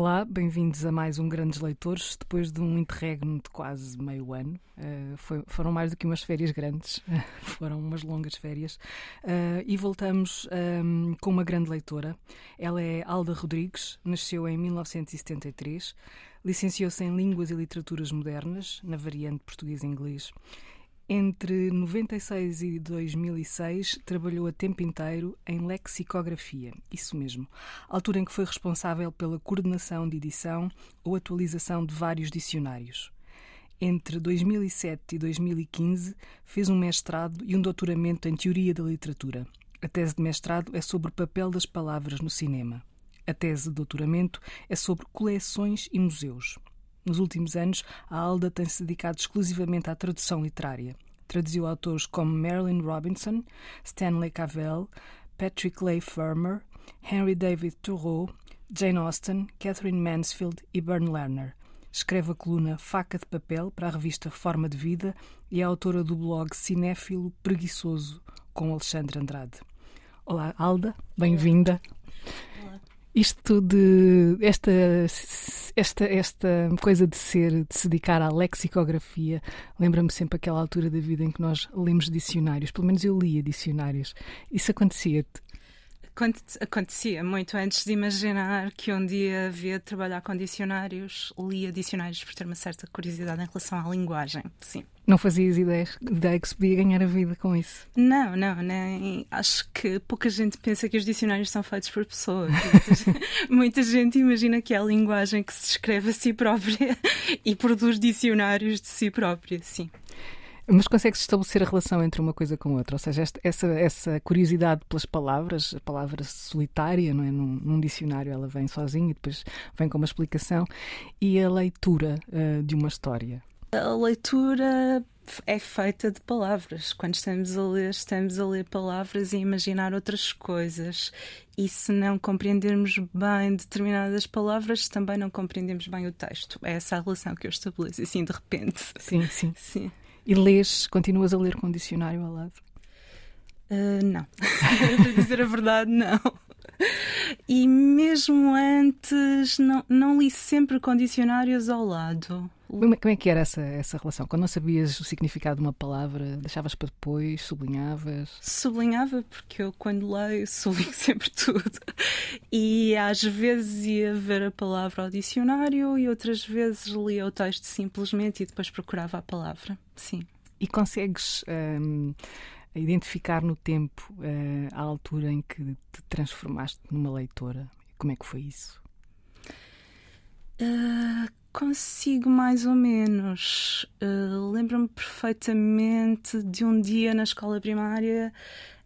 Olá, bem-vindos a mais um Grandes Leitores. Depois de um interregno de quase meio ano, uh, foi, foram mais do que umas férias grandes, foram umas longas férias, uh, e voltamos um, com uma grande leitora. Ela é Alda Rodrigues, nasceu em 1973, licenciou-se em Línguas e Literaturas Modernas, na variante português-inglês. Entre 96 e 2006 trabalhou a tempo inteiro em lexicografia, isso mesmo, altura em que foi responsável pela coordenação de edição ou atualização de vários dicionários. Entre 2007 e 2015 fez um mestrado e um doutoramento em teoria da literatura. A tese de mestrado é sobre o papel das palavras no cinema. A tese de doutoramento é sobre coleções e museus. Nos últimos anos, a Alda tem-se dedicado exclusivamente à tradução literária. Traduziu autores como Marilyn Robinson, Stanley Cavell, Patrick Leigh Fermer, Henry David Thoreau, Jane Austen, Catherine Mansfield e Bern Lerner. Escreve a coluna Faca de Papel para a revista Forma de Vida e é autora do blog Cinéfilo Preguiçoso com Alexandre Andrade. Olá, Alda, bem-vinda. Isto de esta, esta, esta coisa de ser, de se dedicar à lexicografia, lembra-me sempre aquela altura da vida em que nós lemos dicionários, pelo menos eu lia dicionários. Isso acontecia-te? Acontecia muito antes de imaginar que um dia havia de trabalhar com dicionários, lia dicionários por ter uma certa curiosidade em relação à linguagem. Sim. Não fazias ideia, ideia que se podia ganhar a vida com isso? Não, não, nem. Acho que pouca gente pensa que os dicionários são feitos por pessoas. Muita, muita gente imagina que é a linguagem que se escreve a si própria e produz dicionários de si própria, sim. Mas consegue-se estabelecer a relação entre uma coisa com outra? Ou seja, esta, essa, essa curiosidade pelas palavras, a palavra solitária, não é? Num, num, dicionário ela vem sozinha e depois vem com uma explicação, e a leitura uh, de uma história? A leitura é feita de palavras. Quando estamos a ler, estamos a ler palavras e a imaginar outras coisas. E se não compreendermos bem determinadas palavras, também não compreendemos bem o texto. É essa a relação que eu estabeleço, assim, de repente. Sim, sim. sim. E lês, continuas a ler com dicionário ao lado? Uh, não. Para dizer a verdade, não. E mesmo antes, não, não li sempre com dicionários ao lado. Como é que era essa, essa relação? Quando não sabias o significado de uma palavra, deixavas para depois, sublinhavas? Sublinhava, porque eu, quando leio, sublinho sempre tudo. E às vezes ia ver a palavra ao dicionário e outras vezes lia o texto simplesmente e depois procurava a palavra. Sim. E consegues. Hum, identificar no tempo uh, a altura em que te transformaste numa leitora? Como é que foi isso? Uh, Consigo mais ou menos. Uh, Lembro-me perfeitamente de um dia na escola primária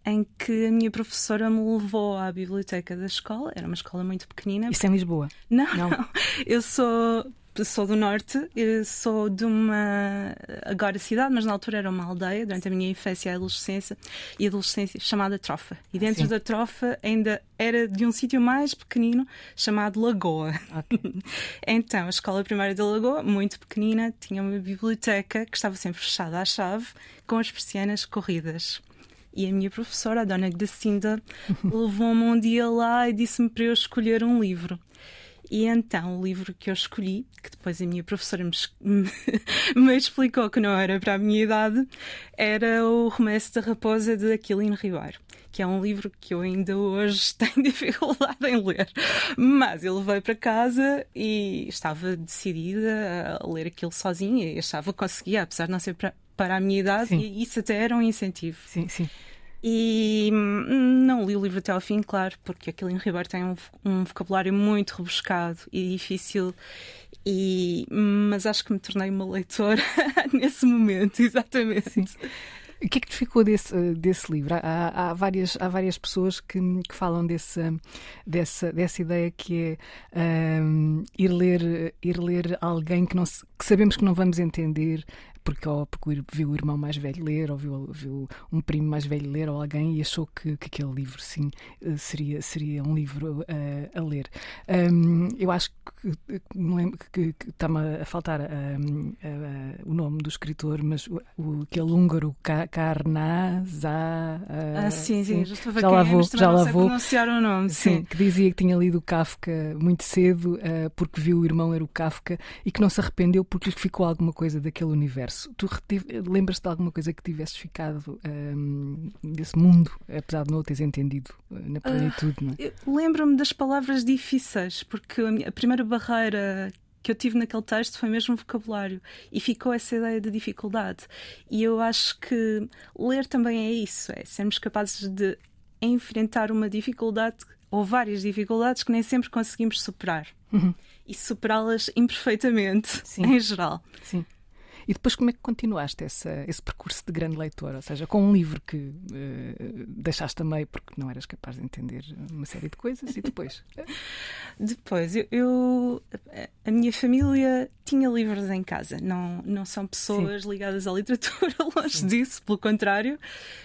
em que a minha professora me levou à biblioteca da escola. Era uma escola muito pequenina. Isso é em Lisboa? Não, não. não. Eu sou sou do norte, sou de uma agora cidade, mas na altura era uma aldeia durante a minha infância e adolescência e adolescência chamada Trofa. E dentro Sim. da Trofa ainda era de um sítio mais pequenino chamado Lagoa. Okay. então, a escola primária da Lagoa, muito pequenina, tinha uma biblioteca que estava sempre fechada à chave, com as persianas corridas. E a minha professora, a dona Gracinda, levou-me um dia lá e disse-me para eu escolher um livro. E então o livro que eu escolhi, que depois a minha professora me, me explicou que não era para a minha idade, era o Romance da Raposa de Aquilino Ribeiro que é um livro que eu ainda hoje tenho dificuldade em ler. Mas eu levei para casa e estava decidida a ler aquilo sozinha e achava que conseguia, apesar de não ser para, para a minha idade, sim. e isso até era um incentivo. Sim, sim. E hum, não li o livro até ao fim, claro, porque aquele Ribeiro tem um, um, vocabulário muito rebuscado e difícil. E, mas acho que me tornei uma leitora nesse momento, exatamente. Sim. O que é que te ficou desse, desse livro? Há, há, várias, há várias pessoas que, que falam desse, dessa, dessa ideia que é um, ir, ler, ir ler alguém que, não, que sabemos que não vamos entender, porque, ou porque viu o irmão mais velho ler, ou viu, viu um primo mais velho ler, ou alguém, e achou que, que aquele livro, sim, eh, seria, seria um livro uh, a ler. Um, eu acho que me lembro que, que está-me a faltar um, uh, o nome do escritor, mas o, o, aquele húngaro Karnaza. Uh, ah, sim, sim, já, já lá vou, já lá vou. pronunciar o nome. Sim, sim, que dizia que tinha lido Kafka muito cedo, porque viu o irmão era o Kafka e que não se arrependeu porque lhe ficou alguma coisa daquele universo universo. Tu lembras-te de alguma coisa que tivesses ficado um, desse mundo, apesar de não o teres entendido uh, na plenitude? Uh, Lembro-me das palavras difíceis, porque a, minha, a primeira barreira que eu tive naquele texto foi mesmo o vocabulário e ficou essa ideia de dificuldade. E eu acho que ler também é isso, é sermos capazes de enfrentar uma dificuldade ou várias dificuldades que nem sempre conseguimos superar. Uhum. E superá-las imperfeitamente, Sim. em geral. Sim. E depois como é que continuaste essa, esse percurso de grande leitor? Ou seja, com um livro que uh, deixaste a meio porque não eras capaz de entender uma série de coisas e depois? depois, eu, eu, a minha família tinha livros em casa. Não, não são pessoas Sim. ligadas à literatura, longe Sim. disso, pelo contrário.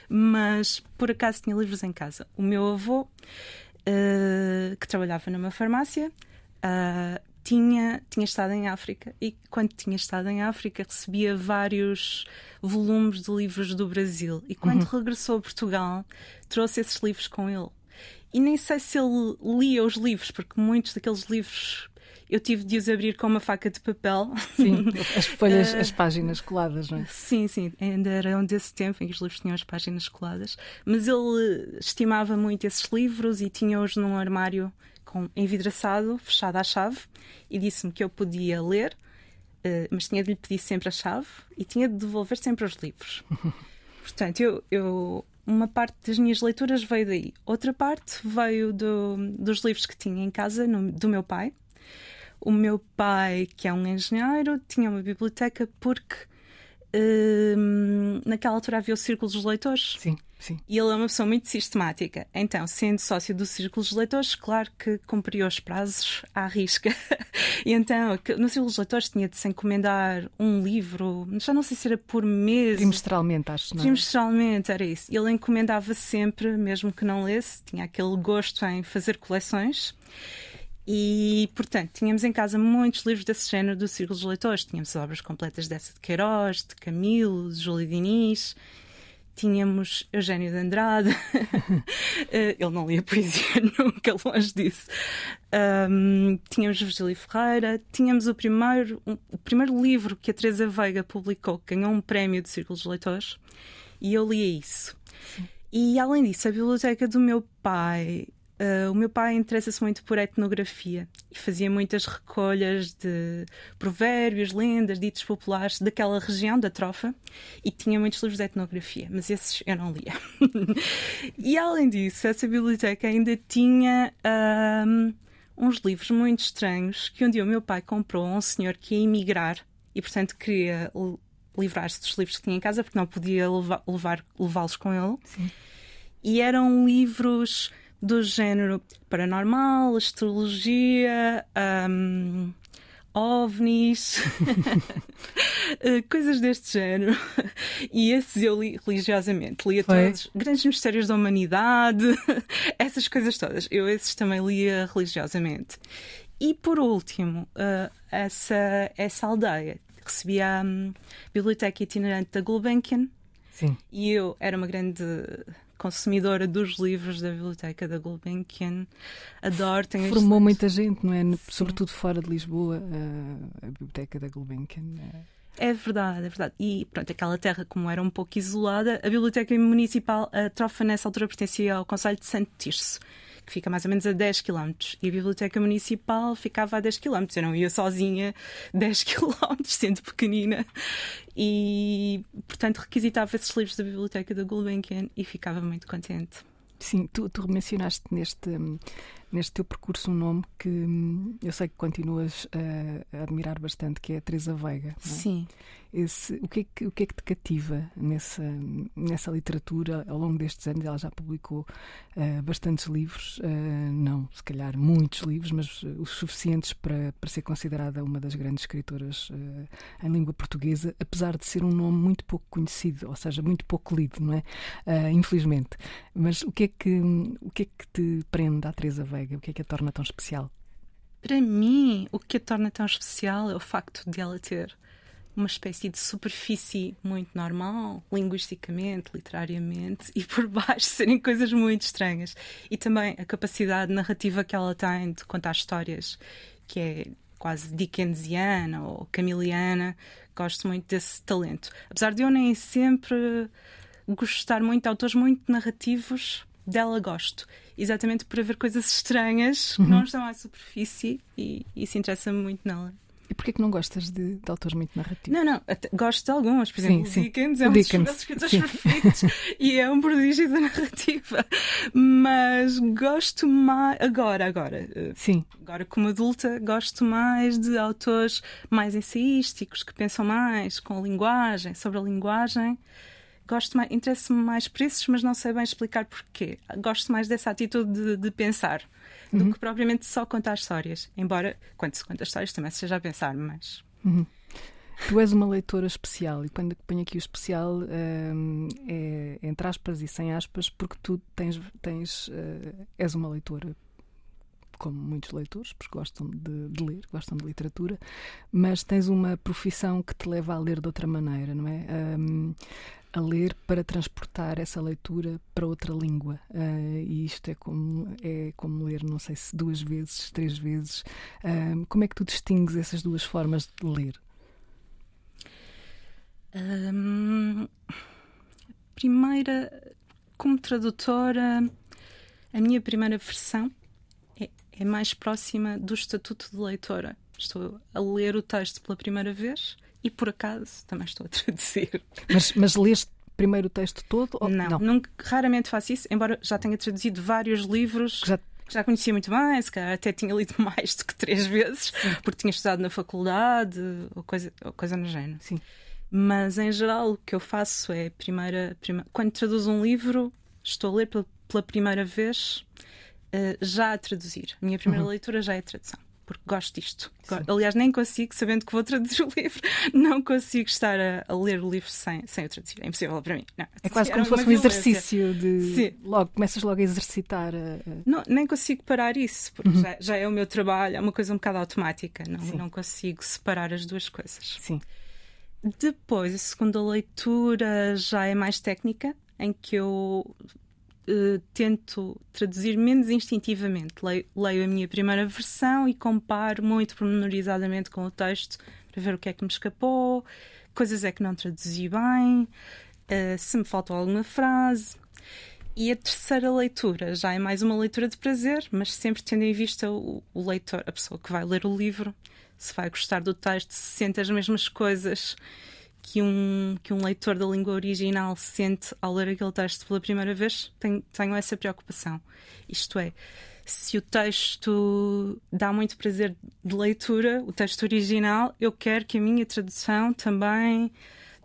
Mas por acaso tinha livros em casa. O meu avô, uh, que trabalhava numa farmácia, Uh, tinha, tinha estado em África e quando tinha estado em África recebia vários volumes de livros do Brasil e quando uhum. regressou a Portugal trouxe esses livros com ele. E nem sei se ele lia os livros, porque muitos daqueles livros eu tive de os abrir com uma faca de papel. Sim, as folhas, as páginas coladas, não é? Sim, sim, ainda era desse tempo em que os livros tinham as páginas coladas. Mas ele estimava muito esses livros e tinha-os num armário com envidraçado, fechado à chave, e disse-me que eu podia ler, uh, mas tinha de lhe pedir sempre a chave e tinha de devolver sempre os livros. Portanto, eu, eu, uma parte das minhas leituras veio daí. Outra parte veio do, dos livros que tinha em casa, no, do meu pai. O meu pai, que é um engenheiro, tinha uma biblioteca porque uh, naquela altura havia o Círculo dos Leitores. Sim. Sim. E ele é uma pessoa muito sistemática. Então, sendo sócio do Círculo dos Leitores, claro que cumpriu os prazos à risca. e então, no Círculo dos Leitores tinha de se encomendar um livro, já não sei se era por mês. Trimestralmente, acho. Não é? Trimestralmente, era isso. Ele encomendava sempre, mesmo que não lesse, tinha aquele gosto em fazer coleções. E, portanto, tínhamos em casa muitos livros desse género do Círculo dos Leitores. Tínhamos obras completas dessa de Queiroz, de Camilo, de Júlio Diniz tínhamos Eugênio de Andrade, eh, ele não lia poesia nunca, longe disso. Um, tínhamos Virgílio Ferreira, tínhamos o primeiro, um, o primeiro livro que a Teresa Veiga publicou, que ganhou um prémio de Círculos de Leitores, e eu lia isso. Sim. E além disso, a biblioteca do meu pai Uh, o meu pai interessa-se muito por etnografia e fazia muitas recolhas de provérbios, lendas, ditos populares daquela região da Trofa e tinha muitos livros de etnografia, mas esses eu não lia. e além disso, essa biblioteca ainda tinha um, uns livros muito estranhos que um dia o meu pai comprou a um senhor que ia emigrar e, portanto, queria livrar-se dos livros que tinha em casa porque não podia levar, levá-los com ele. Sim. E eram livros do género paranormal, astrologia, um, ovnis, eh, coisas deste género. E esses eu li religiosamente. Lia Foi. todos grandes mistérios da humanidade, essas coisas todas. Eu esses também lia religiosamente. E por último, uh, essa, essa aldeia recebia a um, biblioteca itinerante da Gulbenkian. Sim. E eu era uma grande consumidora dos livros da Biblioteca da Gulbenkian. Adoro, tenho Formou muita gente, não é? Sim. Sobretudo fora de Lisboa, a, a Biblioteca da Gulbenkian. É... é verdade, é verdade. E pronto, aquela terra, como era um pouco isolada, a Biblioteca Municipal, a Trofa, nessa altura pertencia ao Conselho de Santo Tirso que fica mais ou menos a 10 km. E a Biblioteca Municipal ficava a 10 km. Eu não ia sozinha 10 km, sendo pequenina. E, portanto, requisitava esses livros da Biblioteca da Gulbenkian e ficava muito contente. Sim, tu, tu mencionaste neste, neste teu percurso um nome que hum, eu sei que continuas a, a admirar bastante, que é a Teresa Veiga. É? Sim. Esse, o, que é que, o que é que te cativa nessa, nessa literatura? Ao longo destes anos, ela já publicou uh, bastantes livros, uh, não, se calhar muitos livros, mas os suficientes para, para ser considerada uma das grandes escritoras uh, em língua portuguesa, apesar de ser um nome muito pouco conhecido, ou seja, muito pouco lido, não é? infelizmente. Mas o que, é que, o que é que te prende à Teresa Veiga? O que é que a torna tão especial? Para mim, o que a torna tão especial é o facto de ela ter uma espécie de superfície muito normal, linguisticamente, literariamente, e por baixo serem coisas muito estranhas. E também a capacidade narrativa que ela tem de contar histórias, que é quase dickensiana ou camiliana. Gosto muito desse talento. Apesar de eu nem sempre gostar muito de autores muito narrativos, dela gosto. Exatamente por haver coisas estranhas que uhum. não estão à superfície e isso interessa-me muito nela. E porquê que não gostas de, de autores muito narrativos? Não, não, até, gosto de alguns. Por exemplo, sim, Dickens é um Dickens, dos escritores perfeitos e é um prodígio da narrativa. Mas gosto mais. Agora, agora. Eh, sim. Agora, como adulta, gosto mais de autores mais ensaísticos, que pensam mais com a linguagem, sobre a linguagem gosto mais, interesso-me mais por esses, mas não sei bem explicar porquê. Gosto mais dessa atitude de, de pensar uhum. do que propriamente só contar histórias. Embora, quando se conta histórias, também seja a pensar, mas. Uhum. Tu és uma leitora especial, e quando ponho aqui o especial hum, é entre aspas e sem aspas, porque tu tens, tens uh, és uma leitora como muitos leitores, porque gostam de, de, ler, gostam de literatura, mas tens uma profissão que te leva a ler de outra maneira, não é? Um, a ler para transportar essa leitura para outra língua. Uh, e isto é como, é como ler, não sei se duas vezes, três vezes. Como é que tu distingues essas duas formas de ler? Um, primeira, como tradutora, a minha primeira versão é, mais próxima do estatuto de leitora. Estou a ler o texto pela primeira vez e por acaso também estou a traduzir. Mas, mas leste primeiro o texto todo? Ou... Não, não, nunca, raramente faço isso, embora já tenha traduzido vários livros. Já já conhecia muito bem, se calhar até tinha lido mais do que três vezes, Sim. porque tinha estudado na faculdade ou coisa, ou coisa no género. Sim. Mas em geral o que eu faço é primeira, primeira quando traduzo um livro, estou a ler pela, pela primeira vez uh, já a traduzir. A minha primeira uhum. leitura já é tradução porque gosto disto. Sim. Aliás, nem consigo, sabendo que vou traduzir o livro, não consigo estar a, a ler o livro sem, sem o traduzir. É impossível para mim. Não, é quase como se fosse um exercício de. Sim. Logo, começas logo a exercitar. A... Não, nem consigo parar isso, porque uhum. já, já, é o meu trabalho, é uma coisa um bocado automática. Não, não consigo separar as duas coisas. Sim. Depois, a segunda leitura já é mais técnica, em que eu uh, tento traduzir menos instintivamente. Leio, leio, a minha primeira versão e comparo muito pormenorizadamente com o texto para ver o que é que me escapou, coisas é que não traduzi bem, uh, se me faltou alguma frase. E a terceira leitura já é mais uma leitura de prazer, mas sempre tendo em vista o, o leitor, a pessoa que vai ler o livro, se vai gostar do texto, se sente as mesmas coisas que um, que um leitor da língua original sente ao ler aquele texto pela primeira vez, tenho, tenho essa preocupação. Isto é, se o texto dá muito prazer de leitura, o texto original, eu quero que a minha tradução também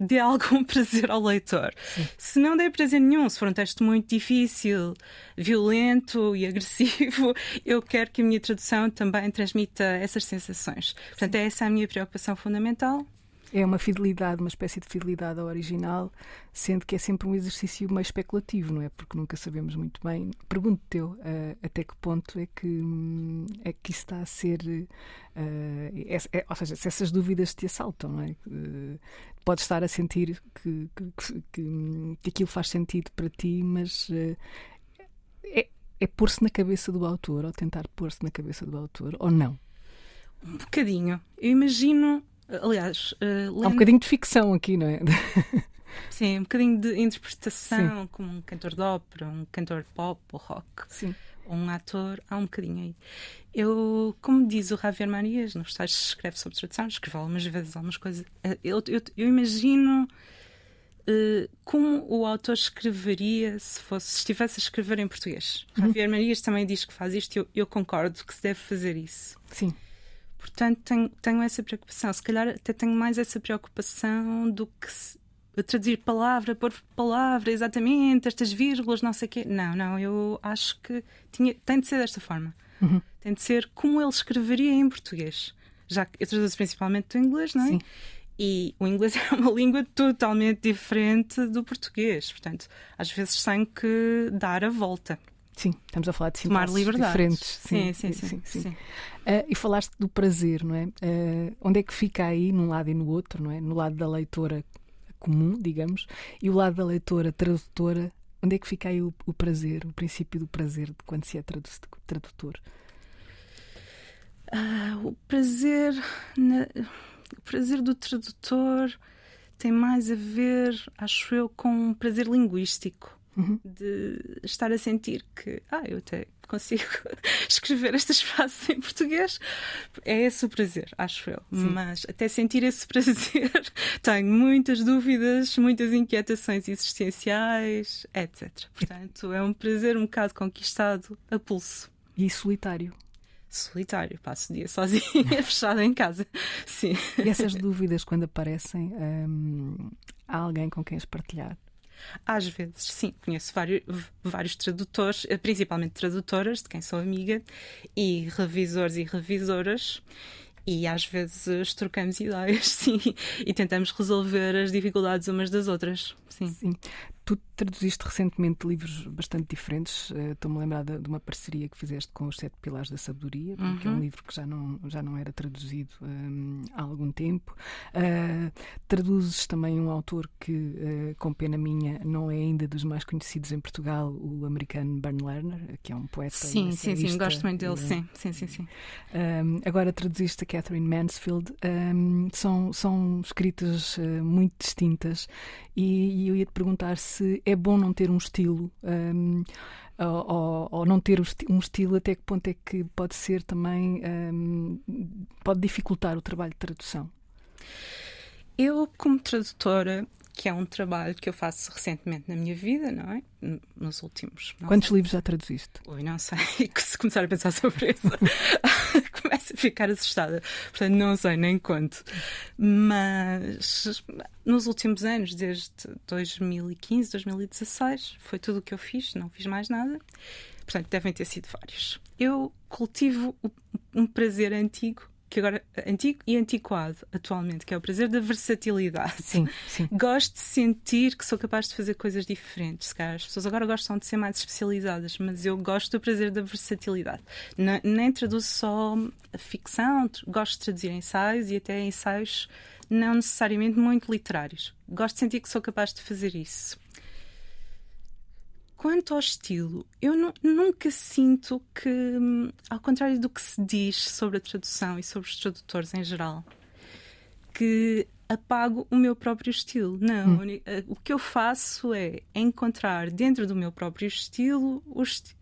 dê algum prazer ao leitor. Sim. Se não der prazer nenhum, se for um texto muito difícil, violento e agressivo, eu quero que a minha tradução também transmita essas sensações. Portanto, Sim. essa é a minha preocupação fundamental é uma fidelidade, uma espécie de fidelidade ao original, sendo que é sempre um exercício meio especulativo, não é? Porque nunca sabemos muito bem. Pergunto-te uh, até que ponto é que, um, é que isso está a ser. Uh, é, é, ou seja, se essas dúvidas te assaltam, não é? Uh, podes estar a sentir que, que, que, que, aquilo faz sentido para ti, mas é, é pôr-se na cabeça do autor, ou tentar pôr-se na cabeça do autor, ou não? Um bocadinho. Eu imagino Aliás, uh, há um bocadinho de ficção aqui, não é? Sim, um bocadinho de interpretação, Sim. como um cantor de ópera, um cantor de pop ou rock. Sim. Ou um ator, há um bocadinho aí. Eu, como diz o Javier Marias, nos textos escreve sobre tradução, escreveu algumas vezes algumas coisas. Eh, eu, eu, eu imagino uh, como o autor escreveria se fosse se estivesse a escrever em português. Uhum. Javier Marias também diz que faz isto e eu, eu, concordo que se deve fazer isso. Sim. Portanto, tenho, tenho essa preocupação. Se calhar até tenho mais essa preocupação do que se, traduzir palavra por palavra, exatamente, estas vírgulas, não sei o quê. Não, não, eu acho que tinha, tem de ser desta forma. Uhum. Tem de ser como ele escreveria em português. Já que eu traduzo principalmente do inglês, não é? Sim. E o inglês é uma língua totalmente diferente do português. Portanto, às vezes tenho que dar a volta. Sim, estamos a falar de Tomar diferentes. Sim, sim, sim. sim. Uh, e falaste do prazer, não é? Uh, onde é que fica aí, num lado e no outro, não é? No lado da leitora comum, digamos, e o lado da leitora tradutora, onde é que fica aí o, o prazer, o princípio do prazer de quando se é tradutor? Uh, o prazer. Na o prazer do tradutor tem mais a ver, acho eu, com um prazer linguístico. Uhum. De estar a sentir que, ah, eu até consigo escrever estas frases em português. É esse o prazer, acho eu. Sim. Mas até sentir esse prazer, tenho muitas dúvidas, muitas inquietações existenciais, etc. Portanto, é um prazer um bocado conquistado a pulso. E solitário solitário, passo o dia sozinha, fechada em casa. Sim. E essas dúvidas, quando aparecem, hum, há alguém com quem as partilhar? Às vezes, sim, conheço vários, vários tradutores, eh, principalmente tradutoras, de quem sou amiga, e revisores e revisoras, e às vezes trocamos ideias, sim, e tentamos resolver as dificuldades umas das outras. Sim. sim. Tu traduziste recentemente livros bastante diferentes. Uh, Estou-me a lembrar de, uma parceria que fizeste com os Sete Pilares da Sabedoria, uhum. que é um livro que já não, já não era traduzido um, há algum tempo. Uh, traduzes também um autor que, uh, com pena minha, não é ainda dos mais conhecidos em Portugal, o americano Bern Lerner, que é um poeta. Sim, sim, sim, gosto muito dele, sim, sim, sim. sim. Um, agora traduziste a Catherine Mansfield. Um, são, são escritas muito distintas e, e eu ia te perguntar se é bom não ter um estilo. Um, ou, ou, não ter um estilo, até que ponto é que pode ser também, um, pode dificultar o trabalho de tradução? Eu, como tradutora, que é um trabalho que eu faço recentemente na minha vida, não é? Nos últimos. Quantos sei. livros já traduziste? Oi, não sei. Se começar a pensar sobre isso, começo a ficar assustada. Portanto, não sei nem quanto. Mas nos últimos anos, desde 2015, 2016, foi tudo o que eu fiz, não fiz mais nada. Portanto, devem ter sido vários. Eu cultivo um prazer antigo que agora antigo e antiquado atualmente, que é o prazer da versatilidade. Sim, sim. Gosto de sentir que sou capaz de fazer coisas diferentes. Cara. As pessoas agora gostam de ser mais especializadas, mas eu gosto do prazer da versatilidade. Nem traduzo só ficção, gosto de traduzir ensaios e até ensaios não necessariamente muito literários. Gosto de sentir que sou capaz de fazer isso. Quanto ao estilo, eu nunca sinto que, ao contrário do que se diz sobre a tradução e sobre os tradutores em geral, que apago o meu próprio estilo. Não, hum. O que eu faço é encontrar dentro do meu próprio estilo esti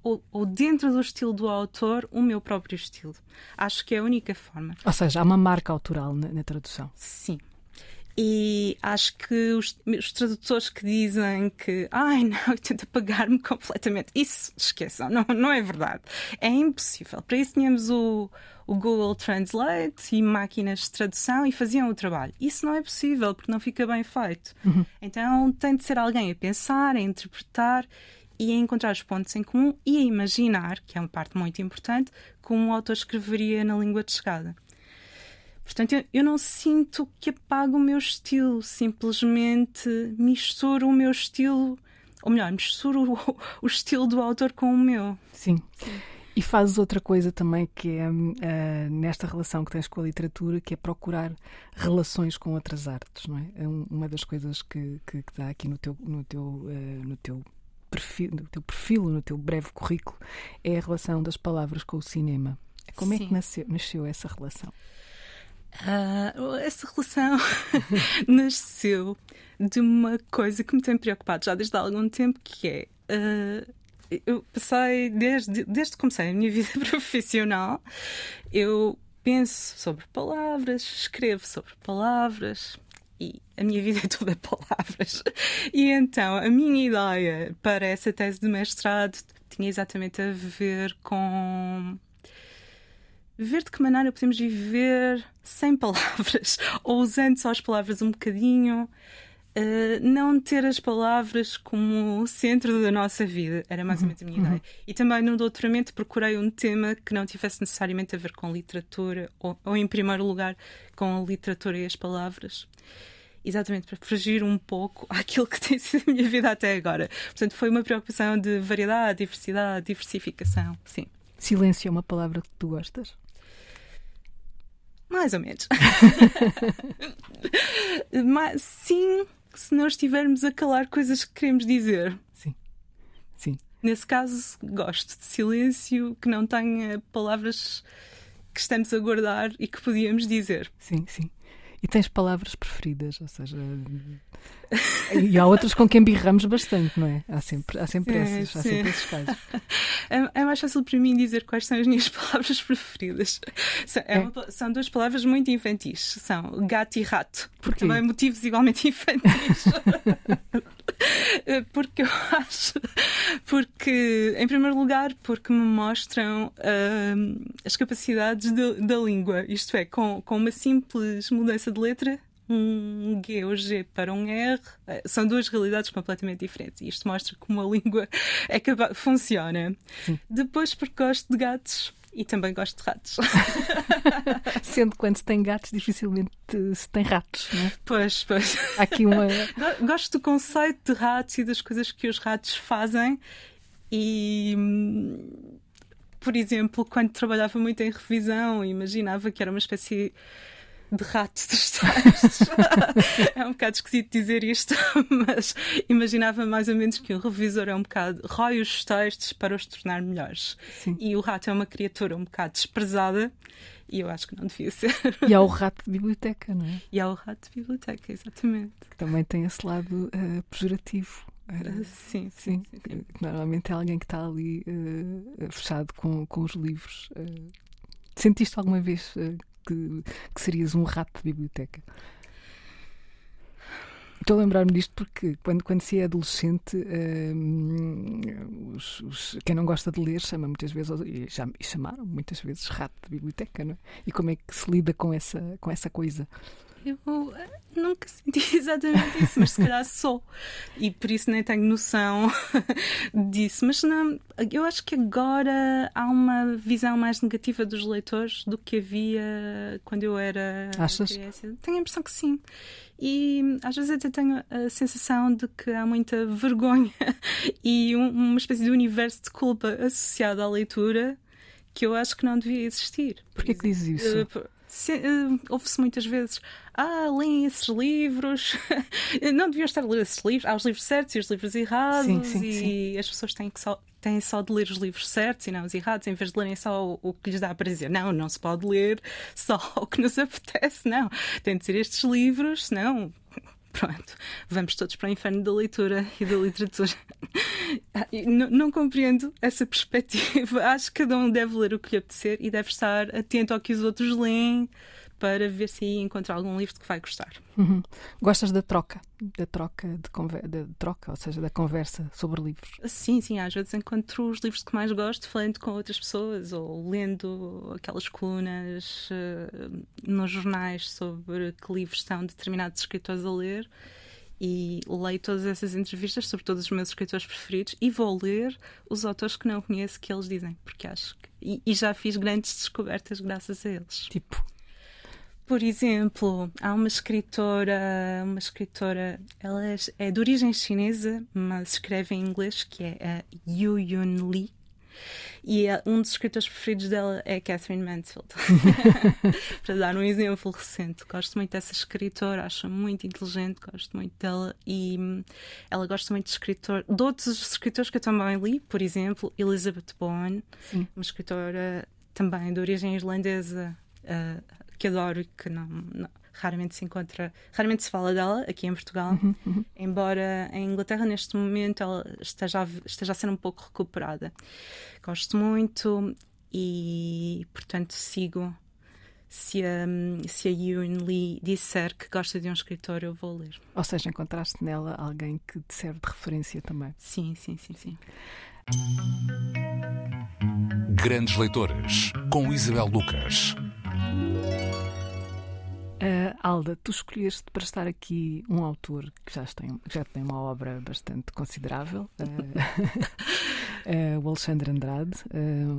ou, ou, dentro do estilo do autor o meu próprio estilo. Acho que é a única forma. Ou seja, há uma marca autoral na, na tradução. Sim. E acho que os, os, tradutores que dizem que ai não, tenta pagar-me completamente, isso esqueçam, não, não é verdade. É impossível. Para isso tínhamos o, o Google Translate e máquinas de tradução e faziam o trabalho. Isso não é possível porque não fica bem feito. Uhum. Então tem de ser alguém a pensar, a interpretar e a encontrar os pontos em comum e a imaginar, que é uma parte muito importante, como o autor escreveria na língua de chegada. Portanto, eu, eu, não sinto que apago o meu estilo, simplesmente misturo o meu estilo, ou melhor, misturo o, o estilo do autor com o meu. Sim. Sim. E fazes outra coisa também que é uh, nesta relação que tens com a literatura, que é procurar relações com outras artes, não é? é uma das coisas que, que, que, dá aqui no teu, no teu, uh, no teu perfil, no teu perfil, no teu breve currículo, é a relação das palavras com o cinema. Como Sim. é que nasceu, nasceu essa relação? Uh, essa relação nasceu de uma coisa que me tem preocupado já desde há algum tempo, que é. Uh, eu passei, desde, desde que comecei a minha vida profissional, eu penso sobre palavras, escrevo sobre palavras e a minha vida é toda palavras. E então a minha ideia para essa tese de mestrado tinha exatamente a ver com ver de que maneira podemos viver sem palavras ou usando só as palavras um bocadinho. Uh, não ter as palavras como centro da nossa vida. Era mais ou menos a minha uhum. ideia. E também no doutoramento procurei um tema que não tivesse necessariamente a ver com literatura, ou, ou em primeiro lugar com a literatura e as palavras exatamente para fugir um pouco àquilo que tem sido a minha vida até agora. Portanto, foi uma preocupação de variedade, diversidade, diversificação, sim. Silêncio é uma palavra que tu gostas? Mais ou menos. Mas sim, se nós estivermos a calar coisas que queremos dizer. Sim. Sim. Nesse caso, gosto de silêncio que não tenha palavras que estamos a guardar e que podíamos dizer. Sim, sim. E tens palavras preferidas, ou seja, e há outras com quem birramos bastante, não é? Há sempre, há sempre, sim, esses, sim. há sempre esses casos. É, é, mais fácil para mim dizer quais são as minhas palavras preferidas. São, é uma, são duas palavras muito infantis: são gato e rato. Porque também motivos igualmente infantis. porque eu acho. Porque, em primeiro lugar, porque me mostram uh, as capacidades de, da língua. Isto é, com, com uma simples mudança de letra, um G ou G para um R, eh, são duas realidades completamente diferentes. E isto mostra como a língua é que funciona. Sim. Depois, porque gosto de gatos. E também gosto de ratos. Sendo que quando se tem gatos, dificilmente se tem ratos, não é? Pois, pois. Há aqui uma. Gosto do conceito de ratos e das coisas que os ratos fazem. E hum, por exemplo, quando trabalhava muito em revisão, imaginava que era uma espécie de ratos dos textos. é um bocado esquisito dizer isto, mas imaginava mais ou menos que o revisor é um bocado rói os textos para os tornar melhores. Sim. E o rato é uma criatura um bocado desprezada e eu acho que não devia ser. E há o rato de biblioteca, não é? E há o rato de biblioteca, exatamente. Que também tem esse lado uh, pejorativo. Uh, sim, sim, sim, sim, Normalmente é alguém que está ali uh, fechado com, com os livros. Sentiste alguma vez que, que serias um rato de biblioteca. Estou a lembrar-me disto porque quando, quando se é adolescente, hum, os, os, quem não gosta de ler chama muitas vezes, e, já, e chamaram muitas vezes rato de biblioteca, não é? E como é que se lida com essa, com essa coisa? Eu eh, nunca senti exatamente isso, mas se calhar sou. E por isso nem tenho noção disso. Mas não, eu acho que agora há uma visão mais negativa dos leitores do que havia quando eu era Achas? criança. Tenho a impressão que sim. E às vezes até tenho a sensação de que há muita vergonha e um, uma espécie de universo de culpa associado à leitura que eu acho que não devia existir. Porquê que dizes isso? Uh, ouve-se muitas vezes: ah, leem esses livros, não deviam estar a ler esses livros, há os livros certos e os livros errados, sim, sim, e sim. as pessoas têm que só. Têm só de ler os livros certos e não os errados, em vez de lerem só o, o que lhes dá para dizer. Não, não se pode ler só o que nos apetece, não. Tem de ser estes livros, senão pronto, vamos todos para o inferno da leitura e da literatura. não, não, compreendo essa perspectiva. Acho que cada um deve ler o que lhe apetecer e deve estar atento ao que os outros leem para ver se encontra algum livro que vai gostar. Uhum. Gostas da troca, da troca de, de, troca, ou seja, da conversa sobre livros? Sim, sim, às vezes encontro os livros que mais gosto falando com outras pessoas ou lendo aquelas colunas uh, nos jornais sobre que livros estão determinados escritores a ler e leio todas essas entrevistas sobre todos os meus escritores preferidos e vou ler os autores que não conheço que eles dizem, porque acho que. E, e já fiz grandes descobertas graças a eles. Tipo. Por exemplo, há uma escritora, uma escritora, ela é, é de origem chinesa, mas escreve em inglês, que é a Yu Yun Lee. E é, um dos escritores preferidos dela é Catherine Mansfield. Para dar um exemplo recente, gosto muito dessa escritora, acho muito inteligente, gosto muito dela e hum, ela gosta muito de escritor, de outros escritores que eu também li, por exemplo, Elizabeth Bowen, Sim. uma escritora também de origem irlandesa. Uh, que adoro e que não, não, raramente se encontra, raramente se fala dela aqui em Portugal, uhum, uhum. embora em Inglaterra neste momento ela esteja a, esteja a ser um pouco recuperada. Gosto muito e, portanto, sigo se a, se a Yun Lee disser que gosta de um escritor, eu vou ler. Ou seja, encontraste nela alguém que te serve de referência também. Sim, sim, sim, sim. Grandes Leitores, com Isabel Lucas. Uh, Alda, tu escolheste para estar aqui um autor que já tem, já tem uma obra bastante considerável, uh, uh, o Alexandre Andrade.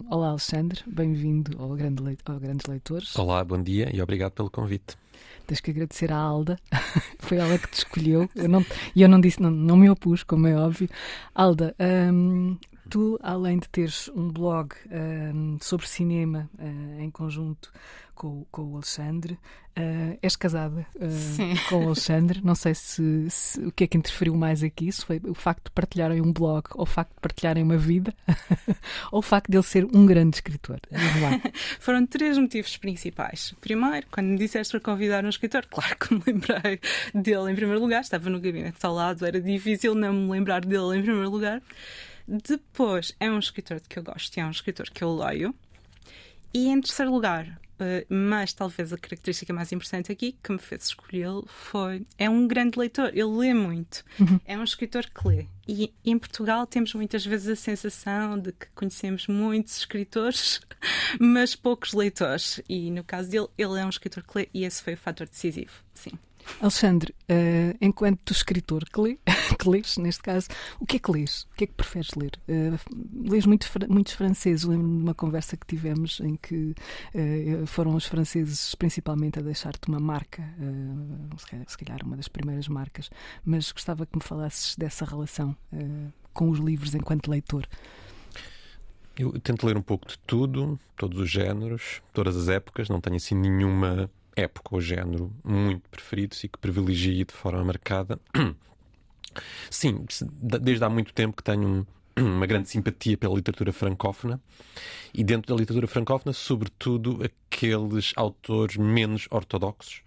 olá, Alexandre, bem-vindo ao, grande ao Grandes Leitores. Olá, bom dia e obrigado pelo convite. Tens que agradecer à Alda, foi ela que te escolheu. E eu não, eu não disse, não, não me opus, como é óbvio. Alda, um, tu, além de teres um blog um, sobre cinema uh, em conjunto com, com o Alexandre. Uh, és casada uh, com o Alexandre. Não sei se, se, o que é que interferiu mais aqui, se foi o facto de partilharem um blog ou o facto de partilharem uma vida ou o facto de ele ser um grande escritor. Foram três motivos principais. Primeiro, quando me disseste para convidar um escritor, claro que me lembrei dele em primeiro lugar, estava no gabinete ao lado, era difícil não me lembrar dele em primeiro lugar. Depois, é um escritor que eu gosto e é um escritor que eu leio. E em terceiro lugar, Uh, mas talvez a característica mais importante aqui que me fez escolhê-lo foi é um grande leitor, ele lê muito, uhum. é um escritor que lê. E em Portugal temos muitas vezes a sensação de que conhecemos muitos escritores, mas poucos leitores. E no caso dele, ele é um escritor que lê e esse foi o fator decisivo. Sim. Alexandre, uh, enquanto escritor que, lê, que lês, neste caso, o que é que lês? O que é que preferes ler? Uh, lês muito, muitos franceses. Lembro-me de uma conversa que tivemos em que uh, foram os franceses principalmente a deixar-te uma marca, se calhar uma das primeiras marcas, mas gostava que me falasses dessa relação com os livros enquanto leitor. Eu tento ler um pouco de tudo, todos os géneros, todas as épocas, não tenho assim nenhuma época ou género muito preferidos e que privilegie de forma marcada. Sim, desde há muito tempo que tenho uma grande simpatia pela literatura francófona e dentro da literatura francófona, sobretudo aqueles autores menos ortodoxos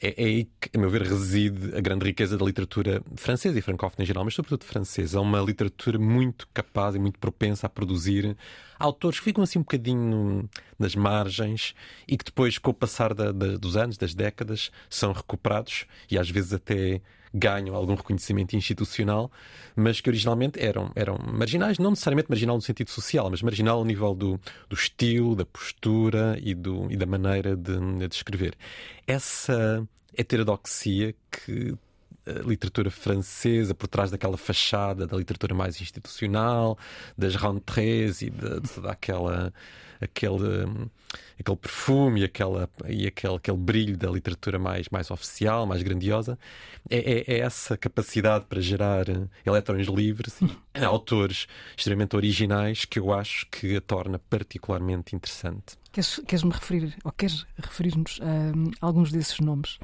é, é aí que, a meu ver, reside a grande riqueza da literatura francesa e francófona em geral, mas sobretudo francesa. É uma literatura muito capaz e muito propensa a produzir autores que ficam assim um bocadinho nas margens e que depois, com o passar da, da, dos anos, das décadas, são recuperados e às vezes até ganham algum reconhecimento institucional, mas que originalmente eram, eram marginais, não necessariamente marginal no sentido social, mas marginal ao nível do, do estilo, da postura e, do, e da maneira de, de escrever. Essa heterodoxia que literatura francesa por trás daquela fachada da literatura mais institucional, das rentrées e de, de toda aquela aquele, aquele perfume e, aquela, e aquele, aquele brilho da literatura mais, mais oficial, mais grandiosa, é, é, é essa capacidade para gerar eletrões livres e autores extremamente originais que eu acho que a torna particularmente interessante. Queres-me queres referir, ou queres referir-nos a alguns desses nomes?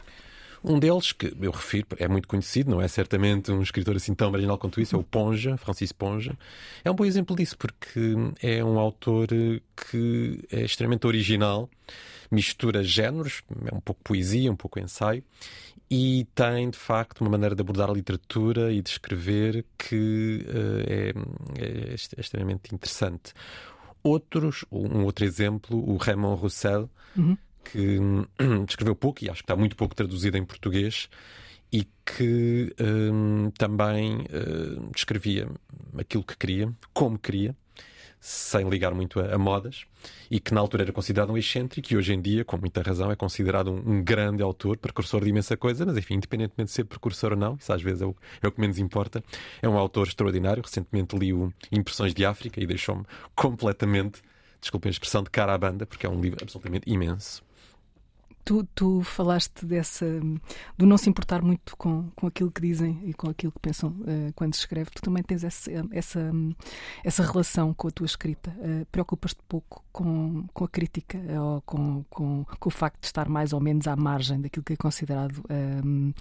Um deles, que eu refiro, é muito conhecido, não é certamente um escritor assim tão marginal quanto isso, é o Ponja, Francisco Ponja. É um bom exemplo disso, porque é um autor que é extremamente original, mistura géneros, é um pouco poesia, um pouco ensaio, e tem de facto uma maneira de abordar a literatura e de escrever que uh, é, é, extremamente interessante. Outros, um outro exemplo, o Raymond Roussel, uhum que escreveu pouco e acho que está muito pouco traduzido em português e que um, também uh, escrevia aquilo que queria, como queria, sem ligar muito a, a, modas, e que na altura era considerado um excêntrico e hoje em dia, com muita razão, é considerado um, um, grande autor, precursor de imensa coisa, mas enfim, independentemente de ser precursor ou não, isso às vezes é o, é o que menos importa, é um autor extraordinário. Recentemente li o Impressões de África e deixou-me completamente, desculpem a expressão, de cara à banda, porque é um livro absolutamente imenso. Tu, tu falaste dessa do não se importar muito com, com aquilo que dizem e com aquilo que pensam uh, quando se escreve. Tu também tens essa, essa, essa relação com a tua escrita. Uh, Preocupas-te pouco com, com a crítica ou com, com, com, o facto de estar mais ou menos à margem daquilo que é considerado um,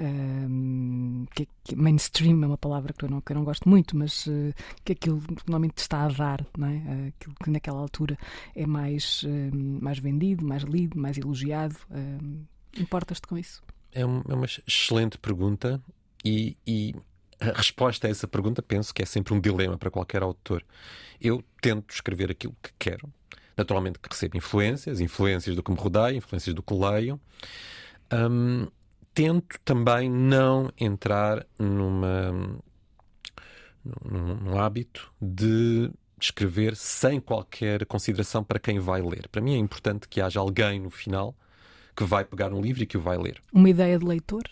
um, que, que mainstream é uma palavra que eu não, que eu não gosto muito, mas uh, que aquilo normalmente está a dar, não é? aquilo que naquela altura é mais, mais vendido, mais lido, mais elogiado Uh, Importas-te com isso? É, é, uma excelente pergunta e, e a resposta a essa pergunta penso que é sempre um dilema para qualquer autor. Eu tento escrever aquilo que quero, Naturalmente que recebo influências, influências do que me rodeia, influências do que leio. Um, tento também não entrar numa, num, num hábito de escrever sem qualquer consideração para quem vai ler. Para mim é importante que haja alguém no final que vai pegar um livro e que o vai ler. Uma ideia de leitor?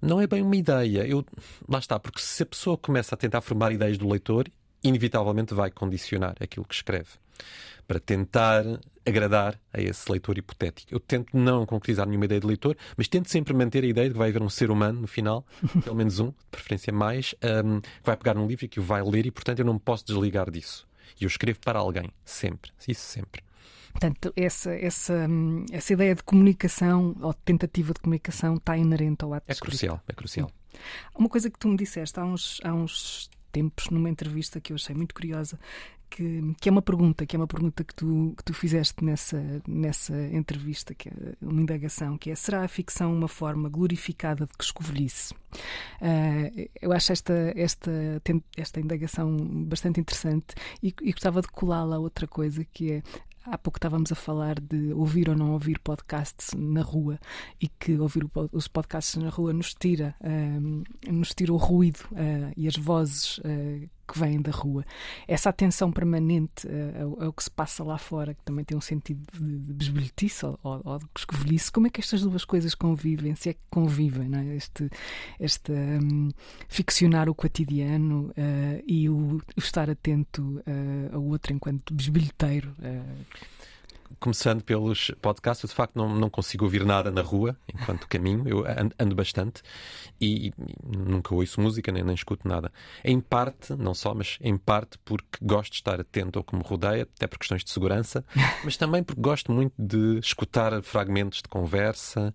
Não é bem uma ideia. Eu, lá está, porque se a pessoa começa a tentar formar ideias do leitor, inevitavelmente vai condicionar aquilo que escreve para tentar agradar a esse leitor hipotético. Eu tento não concretizar nenhuma ideia de leitor, mas tento sempre manter a ideia de que vai haver um ser humano no final, pelo menos um, de preferência mais, um, que vai pegar um livro e que o vai ler e, portanto, eu não me posso desligar disso. E eu escrevo para alguém, sempre. Isso sempre. Portanto, essa, essa, hum, essa ideia de comunicação ou de tentativa de comunicação está inerente ao ato É crucial, é crucial. Uma coisa que tu me disseste há uns, há uns tempos, numa entrevista que eu achei muito curiosa, que, que, é uma pergunta, que é uma pergunta que tu, que tu fizeste nessa, nessa entrevista, que é uma indagação, que é será a ficção uma forma glorificada de que escovilhice? Uh, eu acho esta, esta, esta indagação bastante interessante e, e gostava de colá-la a outra coisa, que é há pouco estávamos a falar de ouvir ou não ouvir podcasts na rua e que ouvir os podcasts na rua nos tira, um, nos tira o ruído uh, e as vozes uh, que vêm da rua. Essa atenção permanente uh, ao, ao, que se passa lá fora, que também tem um sentido de, de ou, ou, de escovilhice, como é que estas duas coisas convivem? Se é que convivem, não é? Este, este um, ficcionar o cotidiano e o, o, estar atento ao outro enquanto besbilheteiro começando pelos podcasts, eu de facto não, não consigo ouvir nada na rua enquanto caminho, eu ando, ando bastante e, e, nunca ouço música nem, nem escuto nada. Em parte, não só, mas em parte porque gosto de estar atento ao que me rodeia, até por questões de segurança, mas também porque gosto muito de escutar fragmentos de conversa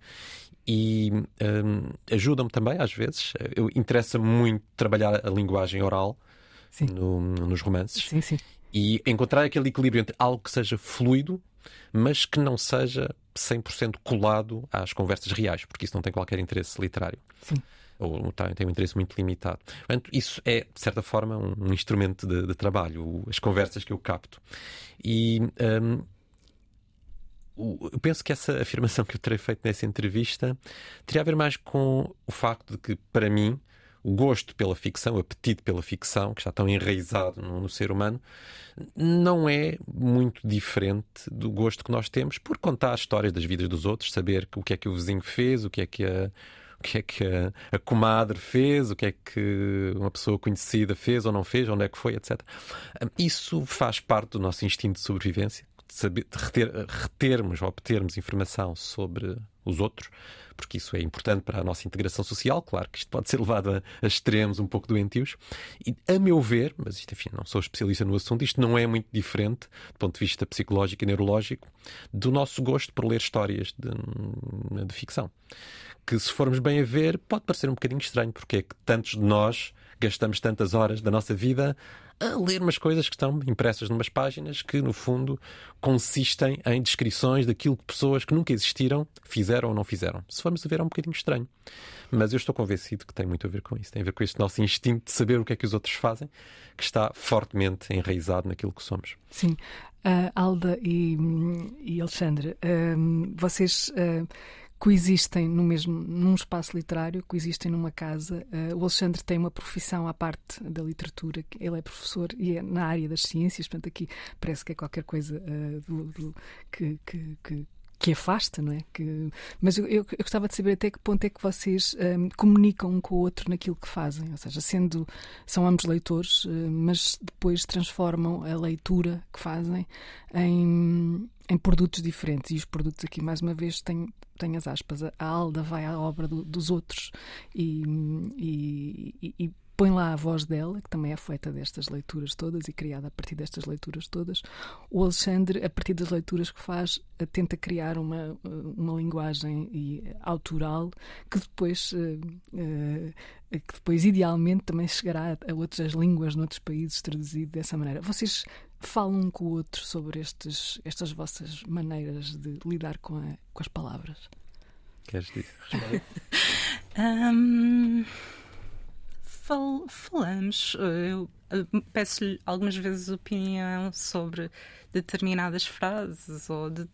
e um, ajuda-me também, às vezes. Interessa-me muito trabalhar a linguagem oral no, nos romances. Sim, sim. E encontrar aquele equilíbrio entre algo que seja fluido, mas que não seja 100% colado às conversas reais, porque isso não tem qualquer interesse literário. Sim. Ou tem, tem um interesse muito limitado. Portanto, isso é, de certa forma, um, um instrumento de, de, trabalho, as conversas que eu capto. E um, eu penso que essa afirmação que eu terei feito nessa entrevista teria a ver mais com o facto de que, para mim, gosto pela ficção, apetite pela ficção, que está tão enraizado no, no, ser humano, não é muito diferente do gosto que nós temos por contar histórias das vidas dos outros, saber o que é que o vizinho fez, o que é que a, o que é que a, a comadre fez, o que é que uma pessoa conhecida fez ou não fez, onde é que foi, etc. Isso faz parte do nosso instinto de sobrevivência, de, saber, de reter, retermos ou obtermos informação sobre os outros porque isso é importante para a nossa integração social. Claro que isto pode ser levado a, a extremos um pouco doentios. E, a meu ver, mas isto, enfim, não sou especialista no assunto, isto não é muito diferente, do ponto de vista psicológico e neurológico, do nosso gosto por ler histórias de, de ficção. Que, se formos bem a ver, pode parecer um bocadinho estranho, porque é que tantos de nós gastamos tantas horas da nossa vida a ler umas coisas que estão impressas numas páginas que, no fundo, consistem em descrições daquilo que pessoas que nunca existiram fizeram ou não fizeram. Se formos a ver, é um bocadinho estranho. Mas eu estou convencido que tem muito a ver com isso. Tem a ver com este nosso instinto de saber o que é que os outros fazem, que está fortemente enraizado naquilo que somos. Sim. Uh, Alda e, e Alexandre, uh, vocês. Uh coexistem no mesmo num espaço literário, coexistem numa casa. Uh, o Alexandre tem uma profissão à parte da literatura, ele é professor e é na área das ciências, portanto aqui parece que é qualquer coisa uh, do, do, que, que, que que afasta, não é? Que, mas eu, eu, eu, gostava de saber até que ponto é que vocês um, comunicam um com o outro naquilo que fazem, ou seja, sendo são ambos leitores, uh, mas depois transformam a leitura que fazem em, em produtos diferentes. E os produtos aqui, mais uma vez, têm, têm as aspas. A Alda vai à obra do, dos outros e, e, e põe lá a voz dela, que também é feita destas leituras todas e criada a partir destas leituras todas. O Alexandre, a partir das leituras que faz, tenta criar uma, uma linguagem autoral que depois, uh, uh, que depois, idealmente, também chegará a outras línguas noutros países traduzido dessa maneira. Vocês falam um com o outro sobre estes, estas vossas maneiras de lidar com, a, com as palavras? Queres dizer? um... Fal falamos. Eu peço-lhe algumas vezes opinião sobre determinadas frases ou de,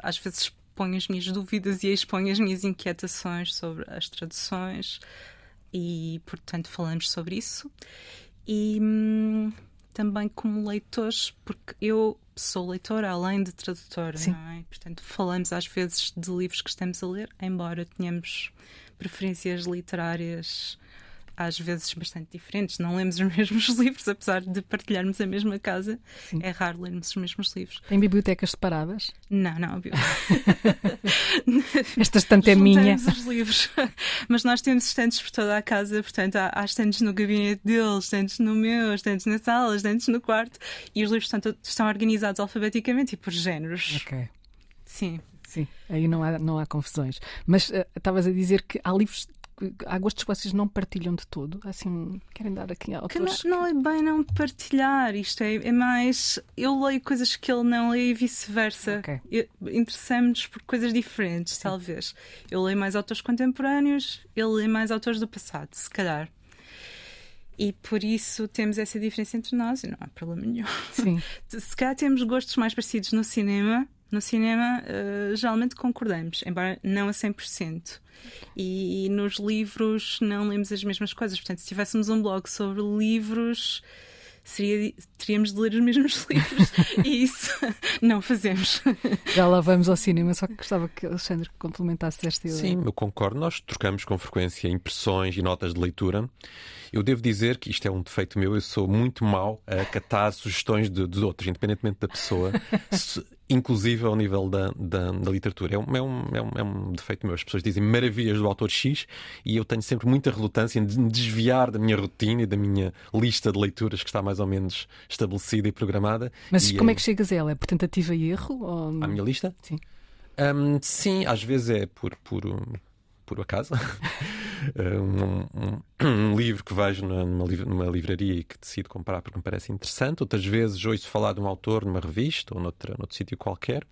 às vezes ponho as minhas dúvidas e exponho as minhas inquietações sobre as traduções e, portanto, falamos sobre isso. E hum, também como leitores, porque eu sou leitora além de tradutora, Sim. não é? Portanto, falamos às vezes de livros que estamos a ler, embora tenhamos preferências literárias às vezes bastante diferentes. Não lemos os mesmos livros, apesar de partilharmos a mesma casa. Sim. É raro lermos os mesmos livros. Tem bibliotecas separadas? Não, não. Esta estante é minha. Os livros. Mas nós temos estantes por toda a casa, portanto, há, há estantes no gabinete deles, estantes no meu, estantes na sala, estantes no quarto, e os livros estão, estão organizados alfabeticamente e por géneros. Ok. Sim. Sim, aí não há, não há confusões. Mas eh, estavas a dizer que há livros, há gostos que vocês não partilham de todo. Assim, querem dar aqui a Que não, autores. não é bem não partilhar, isto é, é mais. Eu leio coisas que ele não lê e vice-versa. Ok. Eu- Interessamos-nos por coisas diferentes, talvez. Eu leio mais autores contemporâneos, ele lê mais autores do passado, se calhar. E por isso temos essa diferença entre nós e não há problema nenhum. Sim, Se calhar temos gostos mais parecidos no cinema. No cinema, eh, geralmente concordamos, embora não a 100%. E, nos livros não lemos as mesmas coisas. Portanto, se tivéssemos um blog sobre livros, seria, teríamos de ler os mesmos livros. e isso não fazemos. já lá vamos ao cinema, só que gostava que Alexandre complementasse esta ideia. Sim, eu concordo. Nós trocamos com frequência impressões e notas de leitura. Eu devo dizer que isto é um defeito meu. Eu sou muito mau a catar sugestões de, dos outros, independentemente da pessoa, se- inclusive ao nível da, da, da literatura. É um, é, um, é, um, é um defeito meu. As pessoas dizem maravilhas do autor X e eu tenho sempre muita relutância em me desviar da minha rotina e da minha lista de leituras que está mais ou menos estabelecida e programada. Mas E, como é que chegas a ela? É por tentativa e erro? Ou... À minha lista? Sim. Hum, sim, às vezes é por, por, por acaso. um, um- um livro que vejo numa, numa livraria e que decido comprar porque me parece interessante. Outras vezes ouço falar de um autor numa revista ou noutra, noutro sítio qualquer.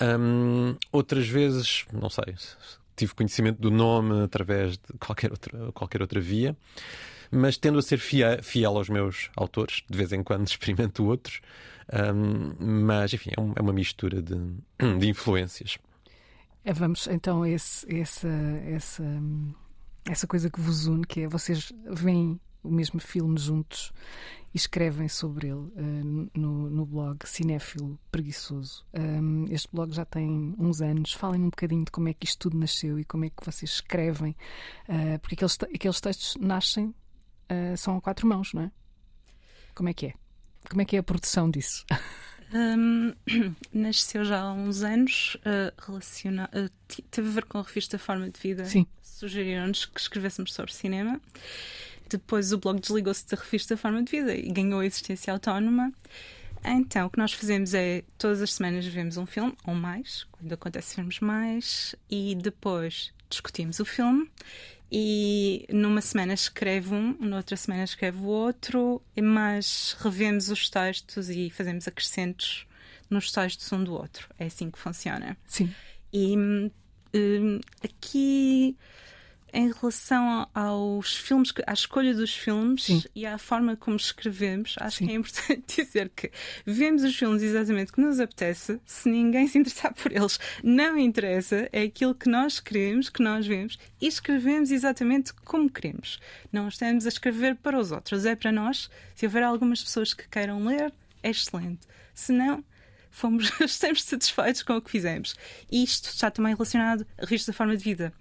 Hum, outras vezes, não sei, tive conhecimento do nome através de qualquer outra, qualquer outra via. Mas tendo a ser fiel, aos meus autores, de vez em quando experimento outros. Hum, mas, enfim, é, é uma mistura de, de influências. É, vamos então a esse, essa, essa, essa coisa que vos une, que é vocês veem o mesmo filme juntos e escrevem sobre ele eh, no, no blog Cinéfilo Preguiçoso. Um, este blog já tem uns anos. Falem um bocadinho de como é que isto tudo nasceu e como é que vocês escrevem, eh, porque aqueles, aqueles textos nascem, eh, são a quatro mãos, não é? Como é que é? Como é que é a produção disso? Hum, nasceu já há uns anos, uh, relaciona- uh, teve a ver com a revista Forma de Vida. Sim. Sugeriram-nos que escrevêssemos sobre cinema. Depois o blog desligou-se da revista Forma de Vida e ganhou a existência autónoma. Então, o que nós fazemos é todas as semanas vemos um filme, ou mais, quando acontece vermos mais, e depois discutimos o filme. E numa semana escreve um, noutra semana escreve o outro, mas revemos os textos e fazemos acrescentos nos textos um do outro. É assim que funciona. Sim. E hum, hum, aqui, em relação aos filmes, que- à escolha dos filmes Sim. e à forma como escrevemos, acho Sim. que é importante dizer que vemos os filmes exatamente como nos apetece. Se ninguém se interessar por eles, não interessa. É aquilo que nós queremos, que nós vemos e escrevemos exatamente como queremos. Não estamos a escrever para os outros, é para nós. Se houver algumas pessoas que queiram ler, é excelente. Se não, fomos, estamos satisfeitos com o que fizemos. Isto está também relacionado a risco da forma de vida.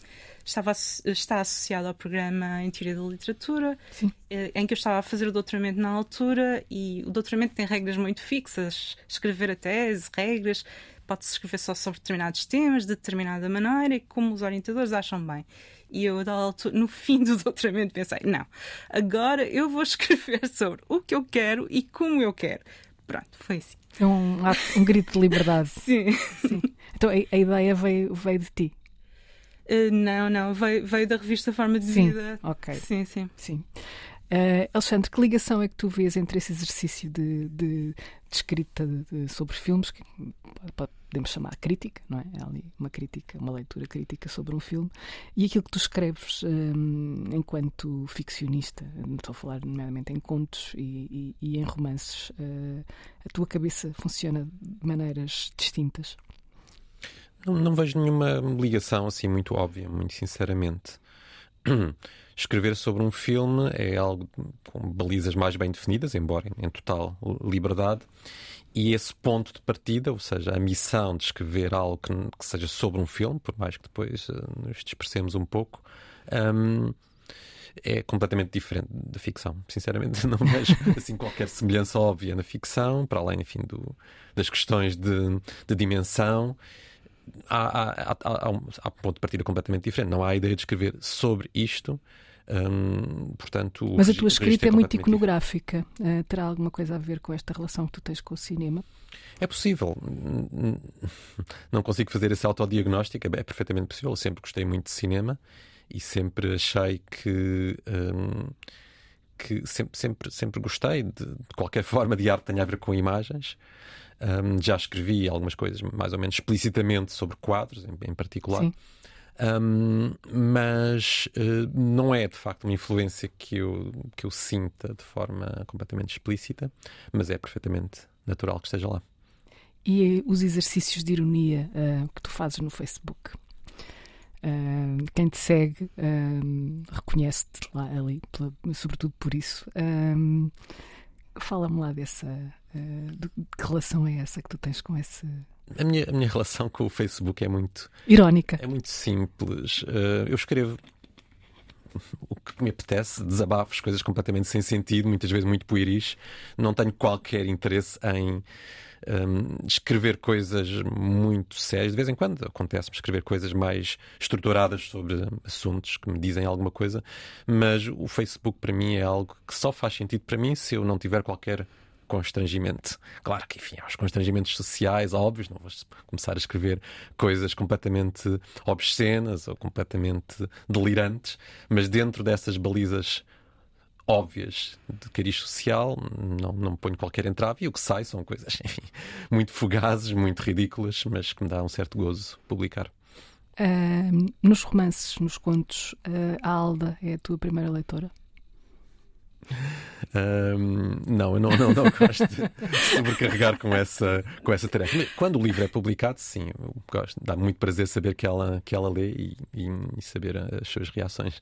Estava, está associado ao programa em Teoria da Literatura, Sim. eh, em que eu estava a fazer o doutoramento na altura, e o doutoramento tem regras muito fixas. Escrever a tese, regras, pode-se escrever só sobre determinados temas, de determinada maneira, e como os orientadores acham bem. E eu, altura, no fim do doutoramento, pensei: não, agora eu vou escrever sobre o que eu quero e como eu quero. Pronto, foi assim. É um, um grito de liberdade. Sim. Sim. Então a, a ideia veio, veio de ti. Eh, não, não, veio, veio da revista Forma de Sim, Vida. ok. Sim, sim. Sim. Uh, Alexandre, que ligação é que tu vês entre esse exercício de, de, de escrita de, sobre filmes, que podemos chamar crítica, não é? É ali uma crítica, uma leitura crítica sobre um filme, e aquilo que tu escreves um, enquanto ficcionista, estou a falar nomeadamente em contos e, e, e em romances, uh, a tua cabeça funciona de maneiras distintas? Não, não vejo nenhuma ligação assim muito óbvia, muito sinceramente. Escrever sobre um filme é algo com balizas mais bem definidas, embora em total liberdade, e esse ponto de partida, ou seja, a missão de escrever algo que, que seja sobre um filme, por mais que depois uh, nos dispersemos um pouco, um, é completamente diferente da ficção. Sinceramente, não vejo assim qualquer semelhança óbvia na ficção, para além, enfim, do, das questões de, de dimensão há, há, há, um, há, ponto de partida completamente diferente. Não há a ideia de escrever sobre isto. Hum, portanto, Mas a tua escrita é, é muito iconográfica. Uh, terá alguma coisa a ver com esta relação que tu tens com o cinema? É possível. Não consigo fazer esse autodiagnóstico. É perfeitamente possível. Eu sempre gostei muito de cinema e sempre achei que. Hum, que sempre, sempre, sempre gostei de, de qualquer forma de arte que tenha a ver com imagens. Um, já escrevi algumas coisas mais ou menos explicitamente sobre quadros, em, em particular. Um, mas uh, não é de facto uma influência que eu, que eu sinta de forma completamente explícita, mas é perfeitamente natural que esteja lá. E os exercícios de ironia uh, que tu fazes no Facebook? Uh, quem te segue reconhece-te lá ali, pela, sobretudo por isso. Fala-me lá dessa, de que relação é essa que tu tens com esse. A minha, a minha relação com o Facebook é muito. Irónica. É muito simples. Uh, eu escrevo o que me apetece, desabafos, coisas completamente sem sentido, muitas vezes muito pueris. Não tenho qualquer interesse em um, escrever coisas muito sérias. De vez em quando acontece-me escrever coisas mais estruturadas sobre assuntos que me dizem alguma coisa, mas o Facebook para mim é algo que só faz sentido para mim se eu não tiver qualquer constrangimento. Claro que, enfim, há os constrangimentos sociais óbvios, não vou começar a escrever coisas completamente obscenas ou completamente delirantes, mas dentro dessas balizas óbvias de cariz social, não, não ponho qualquer entrave e o que sai são coisas, enfim, muito fugazes, muito ridículas, mas que me dá um certo gozo publicar. Uh, nos romances, nos contos, uh, a Alda é a tua primeira leitora? Um, não, eu não, não, não gosto de sobrecarregar com essa, com essa tarefa. Quando o livro é publicado, sim, eu gosto. Dá muito prazer saber que ela, que ela lê e, e, e saber as suas reações.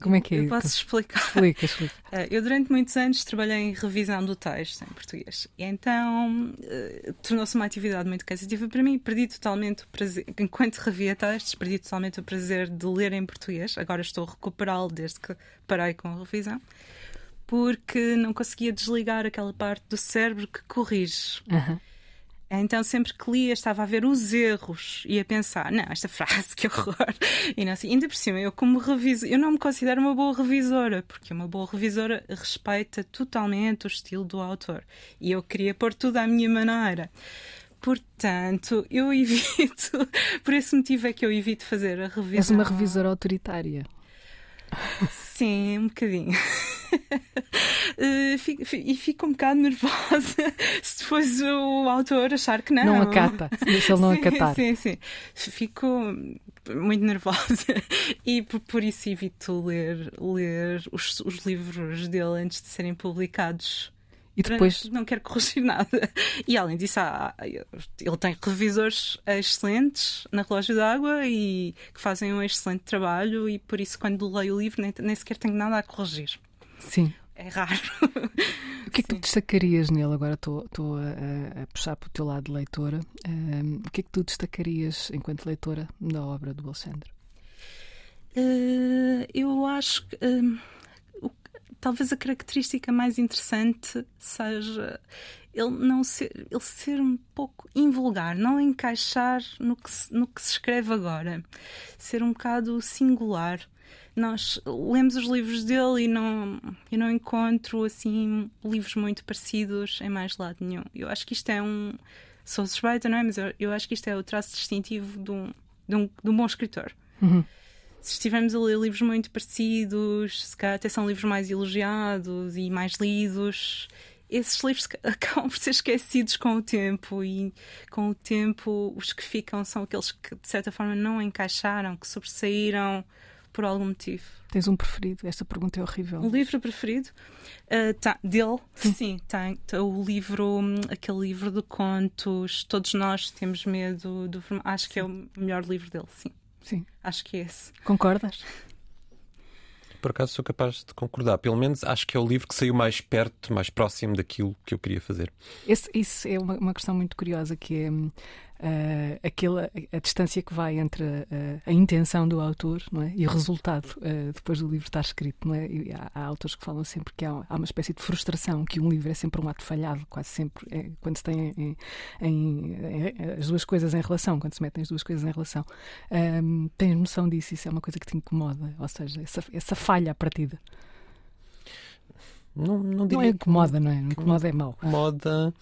Como é que é? Eu posso explicar. Explica, explica. Eh, eu, durante muitos anos, trabalhei em revisão do texto em português. E então uh, tornou-se uma atividade muito cansativa para mim. Perdi totalmente o prazer, enquanto revia textos, perdi totalmente o prazer de ler em português. Agora estou a recuperá-lo desde que parei com a revisão porque não conseguia desligar aquela parte do cérebro que corrige. Uhum. Então, sempre que lia, estava a ver os erros e a pensar: não, esta frase, que horror. E não assim, ainda por cima, eu, como revisor, eu não me considero uma boa revisora, porque uma boa revisora respeita totalmente o estilo do autor. E eu queria pôr tudo à minha maneira. Portanto, eu evito, por esse motivo é que eu evito fazer a revisão. És uma revisora autoritária. Sim, um bocadinho. fico, e fico um bocado nervosa se depois o autor achar que não. Não acata, se ele não sim, acatar. Sim, sim. Fico muito nervosa e por, por isso evito ler, ler os, os livros dele antes de serem publicados. E depois... Não quero corrigir nada. E além disso, há, ele tem revisores excelentes na Relógio d'Água e que fazem um excelente trabalho, e por isso, quando leio o livro, nem, nem sequer tenho nada a corrigir. Sim. É raro. O que é que tu destacarias nele? Agora estou, estou a, a, puxar para o teu lado de leitora. Um, o que é que tu destacarias enquanto leitora da obra do Alexandre? Uh, eu acho que. Talvez a característica mais interessante seja ele não ser, ele ser um pouco invulgar, não encaixar no que, no que se escreve agora, ser um bocado singular nós lemos os livros dele e não, eu não encontro assim livros muito parecidos em mais lado nenhum. Eu acho que isto é um. Sou suspeita, não é? Mas eu, eu acho que isto é o traço distintivo de um, de um, de um bom escritor. Uhum. se estivermos a ler livros muito parecidos, se calhar até são livros mais elogiados e mais lidos, esses livros acabam por ser esquecidos com o tempo e com o tempo os que ficam são aqueles que de certa forma não encaixaram, que sobressaíram por algum motivo. Tens um preferido? Esta pergunta é horrível. Um livro preferido? Uh, tá, dele? Sim, Sim tem. Tá, o livro, aquele livro de contos, Todos Nós Temos Medo do Acho que é o melhor livro dele, sim. Sim. Acho que é esse. Concordas? Por acaso sou capaz de concordar. Pelo menos acho que é o livro que saiu mais perto, mais próximo daquilo que eu queria fazer. Esse, isso é uma, uma questão muito curiosa que é uh, aquela, a distância que vai entre a, a, intenção do autor não é? e o resultado uh, depois do livro estar escrito. Não é? E há, há, autores que falam sempre que há, há, uma espécie de frustração, que um livro é sempre um ato falhado, quase sempre, é, quando se tem em, em, em, as duas coisas em relação, quando se metem as duas coisas em relação. Um, tens noção disso? Isso é uma coisa que te incomoda, ou seja, essa, essa falha à partida. Não, não, não é incomoda, não é? Incomoda é mau. Incomoda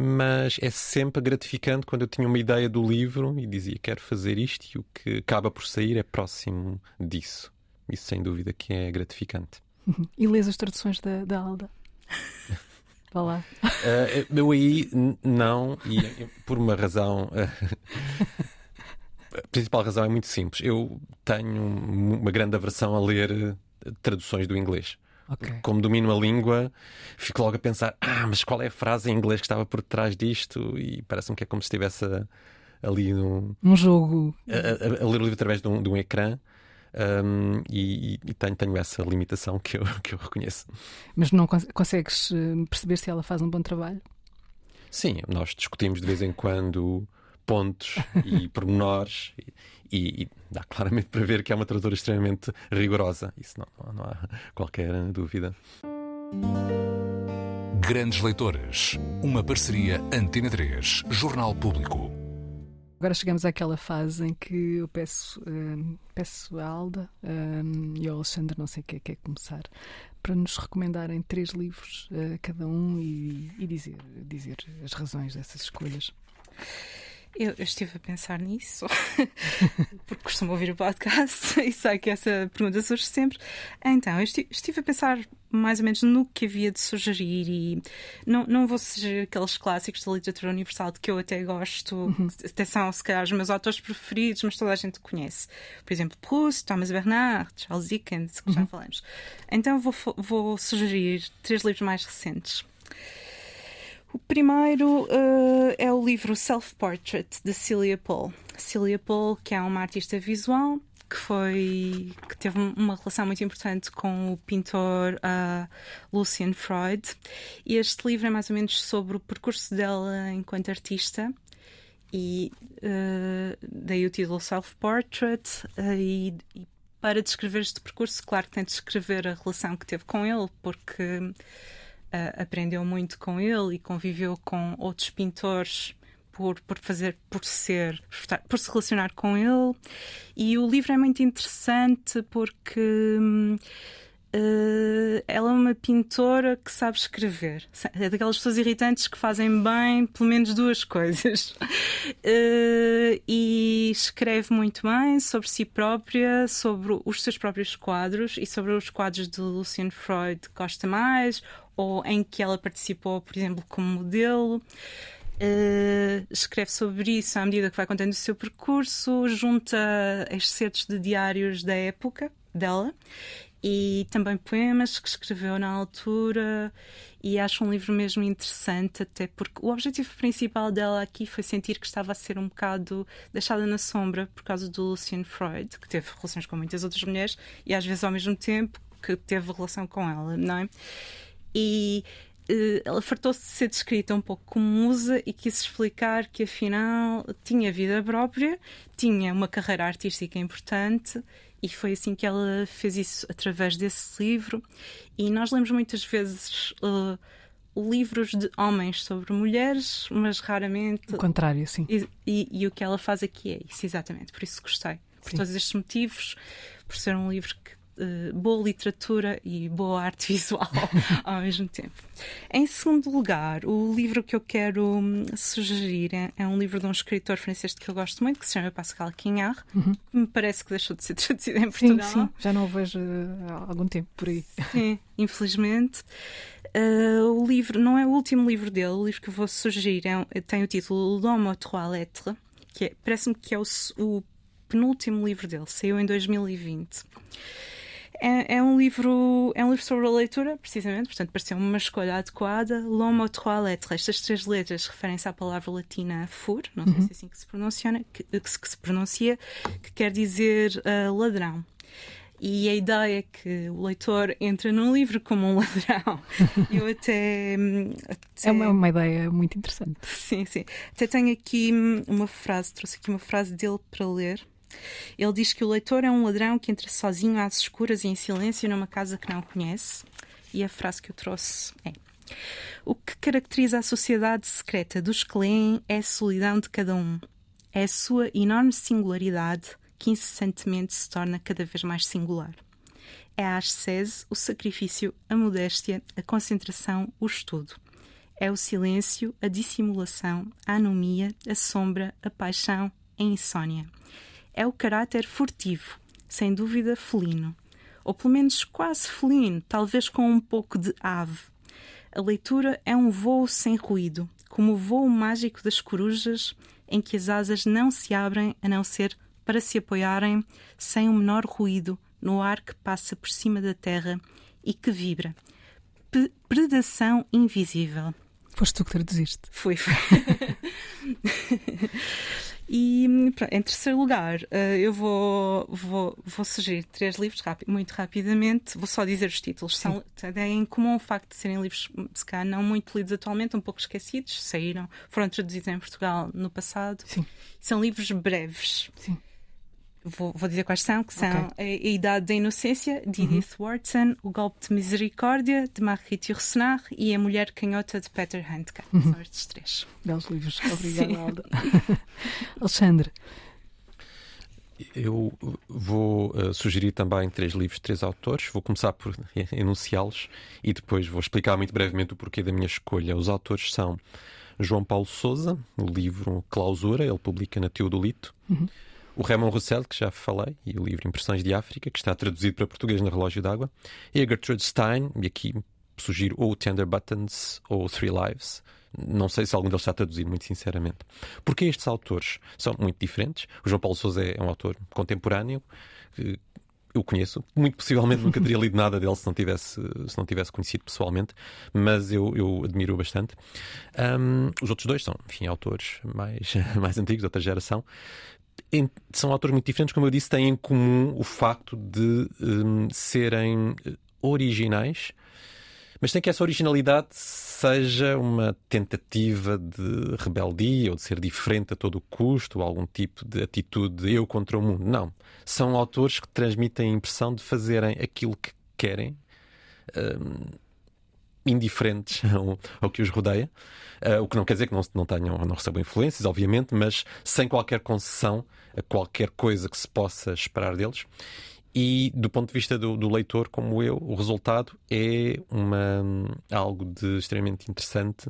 mas é sempre gratificante quando eu tinha uma ideia do livro e dizia quero fazer isto e o que acaba por sair é próximo disso. Isso sem dúvida que é gratificante. E lês as traduções da, da Alda? Vá lá. Uh, eu aí não, e por uma razão. a principal razão é muito simples. Eu tenho uma grande aversão a ler traduções do inglês. Okay. Como domino a língua, fico logo a pensar: ah, mas qual é a frase em inglês que estava por trás disto? E parece-me que é como se estivesse ali num. Um jogo. A, a, a, ler o livro através de um, de um ecrã. Um, e, e tenho, tenho, essa limitação que eu, que eu reconheço. Mas não cons consegues eh, perceber se ela faz um bom trabalho? Sim, nós discutimos de vez em quando pontos e pormenores e, e, dá claramente para ver que é uma tradutora extremamente rigorosa. Isso não, não há qualquer dúvida. Grandes Leitores, uma parceria Antena 3, Jornal Público. Agora chegamos àquela fase em que eu peço, um, peço a Alda um, e ao Alexandre, não sei o que é, que é começar, para nos recomendarem três livros uh, cada um e, e dizer, dizer as razões dessas escolhas. Eu, eu, estive a pensar nisso, porque costumo ouvir o podcast e sei que essa pergunta surge sempre. Então, eu estive, estive, a pensar mais ou menos no que havia de sugerir e não, não vou sugerir aqueles clássicos da literatura universal de que eu até gosto, uhum. até são se calhar os meus autores preferidos, mas toda a gente conhece. Por exemplo, Proust, Thomas Bernard, Charles Dickens, que uhum. já falamos. Então vou, vou sugerir três livros mais recentes. O primeiro uh, é o livro Self Portrait de Celia Paul. Celia Paul, que é uma artista visual que foi que teve uma relação muito importante com o pintor uh, Lucian Freud e este livro é mais ou menos sobre o percurso dela enquanto artista e uh, daí o título Self Portrait uh, e, e, para descrever este percurso claro que tem de descrever a relação que teve com ele porque uh, aprendeu muito com ele e conviveu com outros pintores por, por fazer, por ser, por, se relacionar com ele. E o livro é muito interessante porque Uh, ela é uma pintora que sabe escrever. É daquelas pessoas irritantes que fazem bem pelo menos duas coisas. Uh, e escreve muito bem sobre si própria, sobre os seus próprios quadros e sobre os quadros de Lucian Freud que gosta mais, ou em que ela participou, por exemplo, como modelo. Uh, escreve sobre isso à medida que vai contando o seu percurso, junta excertos de diários da época dela e também poemas que escreveu na altura e acho um livro mesmo interessante até porque o objetivo principal dela aqui foi sentir que estava a ser um bocado deixada na sombra por causa do Lucian Freud que teve relações com muitas outras mulheres e às vezes ao mesmo tempo que teve relação com ela, não é? E uh, ela fartou-se de ser descrita um pouco como musa e quis explicar que afinal tinha vida própria, tinha uma carreira artística importante e foi assim que ela fez isso através desse livro. E nós lemos muitas vezes uh, livros de homens sobre mulheres, mas raramente. O contrário, sim. E, e, e, o que ela faz aqui é isso, exatamente. Por isso gostei. Por sim. todos estes motivos, por ser um livro que boa literatura e boa arte visual ao mesmo tempo. Em segundo lugar, o livro que eu quero hum, sugerir é, é, um livro de um escritor francês que eu gosto muito, que se chama Pascal Quignard, uhum. me parece que deixou de ser traduzido em Portugal. Sim, sim. já não o vejo há algum tempo por aí. Sim, infelizmente. Uh, o livro não é o último livro dele, o livro que eu vou sugerir é, tem o título L'Homme aux trois lettres, que é, parece-me que é o, o penúltimo livro dele, saiu em 2020. É, é, um livro, é um livro sobre a leitura, precisamente, portanto, pareceu uma escolha adequada. L'homme aux trois lettres. Estas três letras referem-se à palavra latina fur, não sei uhum. se é assim que se pronuncia, que, que, se pronuncia, que quer dizer uh, ladrão. E a ideia é que o leitor entra num livro como um ladrão. Eu até, até... É uma, uma, ideia muito interessante. Sim, sim. Até tenho aqui hum, uma frase, trouxe aqui uma frase dele para ler. Ele diz que o leitor é um ladrão que entra sozinho às escuras e em silêncio numa casa que não conhece. E a frase que eu trouxe é: O que caracteriza a sociedade secreta dos que leem é a solidão de cada um. É a sua enorme singularidade que incessantemente se torna cada vez mais singular. É a ascese, o sacrifício, a modéstia, a concentração, o estudo. É o silêncio, a dissimulação, a anomia, a sombra, a paixão, a insônia. É o caráter furtivo, sem dúvida felino. Ou pelo menos quase felino, talvez com um pouco de ave. A leitura é um voo sem ruído, como o voo mágico das corujas, em que as asas não se abrem a não ser para se apoiarem sem o menor ruído no ar que passa por cima da terra e que vibra. P predação invisível. Foste tu que traduziste. Foi, e em terceiro lugar, eh, eu vou, vou, vou sugerir três livros muito rapidamente. Vou só dizer os títulos. São, têm em comum o facto de serem livros, se calhar, não muito lidos atualmente, um pouco esquecidos. Saíram, foram traduzidos em Portugal no passado. Sim. São livros breves. Sim vou, vou, dizer quais são, que são okay. a, a, Idade da Inocência, de uhum. Edith Wharton, O Golpe de Misericórdia, de Marguerite Yourcenar e A Mulher Canhota, de Peter Handke. Uhum. São estes três. Belos livros. Obrigada, Alda. Alexandre. Eu vou uh, sugerir também três livros, três autores. Vou começar por enunciá-los e depois vou explicar muito brevemente o porquê da minha escolha. Os autores são João Paulo Souza, o livro Clausura, ele publica na Teodolito. Uhum. O Raymond Roussel, que já falei, e o livro Impressões de África, que está traduzido para português no Relógio d'Água. E a Gertrude Stein, e aqui sugiro ou Tender Buttons ou Three Lives. Não sei se algum deles está traduzido, muito sinceramente. Porque estes autores são muito diferentes. O João Paulo Souza é um autor contemporâneo, que eu conheço. Muito possivelmente nunca teria lido nada dele se não tivesse, se não tivesse conhecido pessoalmente, mas eu, eu admiro bastante. Um, os outros dois são, enfim, autores mais, mais antigos, outra geração são autores muito diferentes, como eu disse, têm em comum o facto de um, serem eh, originais, mas sem que essa originalidade seja uma tentativa de rebeldia ou de ser diferente a todo custo, ou algum tipo de atitude de eu contra o mundo. Não. São autores que transmitem a impressão de fazerem aquilo que querem. Um, indiferentes ao, ao que os rodeia, uh, o que não quer dizer que não, não tenham, não recebam influências, obviamente, mas sem qualquer concessão a qualquer coisa que se possa esperar deles. E do ponto de vista do, do leitor, como eu, o resultado é uma, algo de extremamente interessante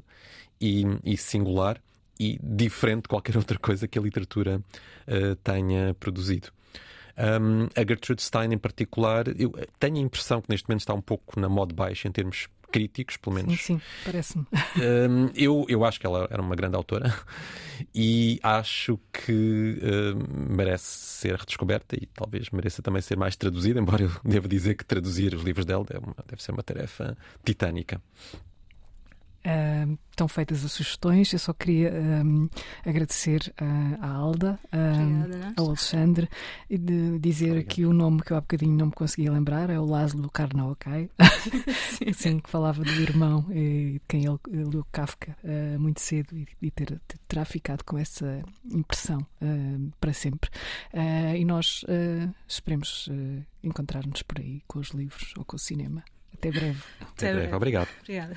e, e singular e diferente de qualquer outra coisa que a literatura uh, tenha produzido. Um, a Gertrude Stein, em particular, eu tenho a impressão que neste momento está um pouco na moda baixa em termos críticos, pelo menos. Sim, sim parece-me. Um, eu, eu acho que ela era uma grande autora e acho que um, merece ser redescoberta e talvez mereça também ser mais traduzida, embora eu devo dizer que traduzir os livros dela deve, deve ser uma tarefa titânica. Uh, estão feitas as sugestões. Eu só queria um, agradecer uh, à Alda, uh, ao Alexandre, e de dizer Obrigado. aqui o nome que eu há bocadinho não me conseguia lembrar: é o Laszlo Karnaokai, Sim, que falava do irmão e de quem ele leu Kafka uh, muito cedo e, e ter, ter, terá ficado com essa impressão para sempre. e nós esperemos encontrar-nos por aí com os livros ou com o cinema. Até breve. Até, breve. Obrigado. Obrigada.